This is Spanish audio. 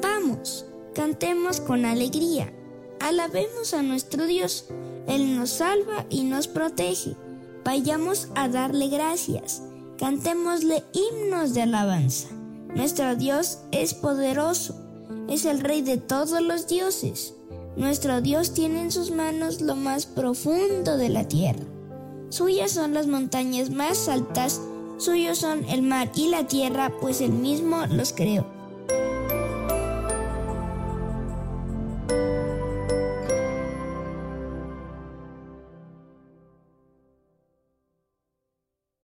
Vamos, Cantemos con alegría. Alabemos a nuestro Dios. Él nos salva y nos protege. Vayamos a darle gracias. Cantémosle himnos de alabanza. Nuestro Dios es poderoso. Es el Rey de todos los dioses. Nuestro Dios tiene en sus manos lo más profundo de la tierra. Suyas son las montañas más altas, suyos son el mar y la tierra, pues él mismo los creó.